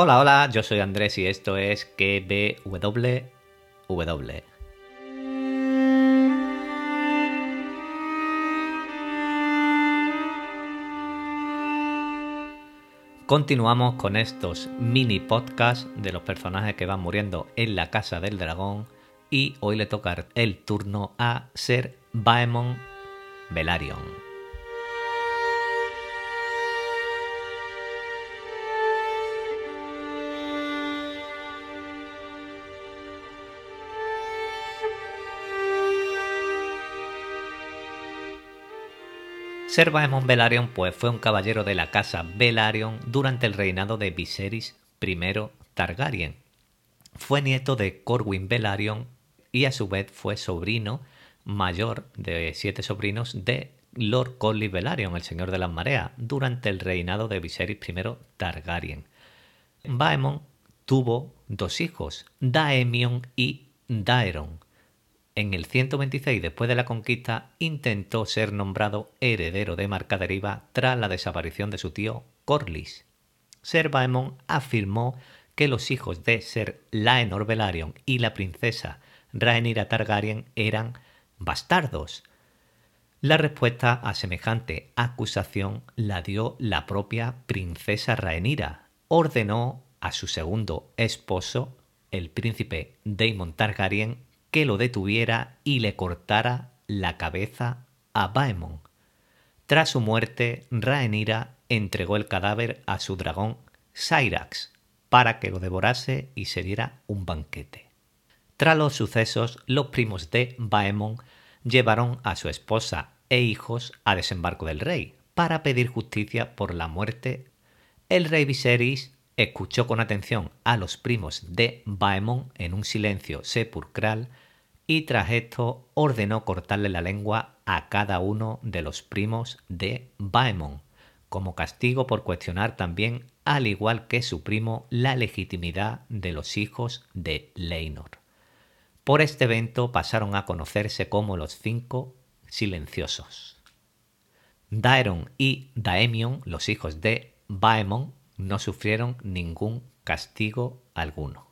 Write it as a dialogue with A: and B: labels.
A: Hola, hola, yo soy Andrés y esto es KBWW. Continuamos con estos mini podcasts de los personajes que van muriendo en la casa del dragón y hoy le toca el turno a Ser Baemon Velaryon. Ser Baemon Velaryon pues fue un caballero de la casa Velaryon durante el reinado de Viserys I Targaryen. Fue nieto de Corwin Velaryon y a su vez fue sobrino mayor de siete sobrinos de Lord Corlys Velaryon, el señor de las mareas, durante el reinado de Viserys I Targaryen. Baemon tuvo dos hijos, Daemion y Daeron, en el 126 después de la conquista intentó ser nombrado heredero de Marcaderiva tras la desaparición de su tío Corlys. Ser Baemon afirmó que los hijos de Ser Laenor Velaryon y la princesa Rhaenyra Targaryen eran bastardos. La respuesta a semejante acusación la dio la propia princesa Rhaenyra. Ordenó a su segundo esposo, el príncipe Daemon Targaryen, que lo detuviera y le cortara la cabeza a Baemon. Tras su muerte, Rhaenyra entregó el cadáver a su dragón Cyrax para que lo devorase y se diera un banquete. Tras los sucesos, los primos de Baemon llevaron a su esposa e hijos a desembarco del rey para pedir justicia por la muerte. El rey Viserys escuchó con atención a los primos de Baemon en un silencio sepulcral y tras esto ordenó cortarle la lengua a cada uno de los primos de Baemon, como castigo por cuestionar también, al igual que su primo, la legitimidad de los hijos de Leinor. Por este evento pasaron a conocerse como los cinco silenciosos. Daeron y Daemion, los hijos de Baemon, no sufrieron ningún castigo alguno.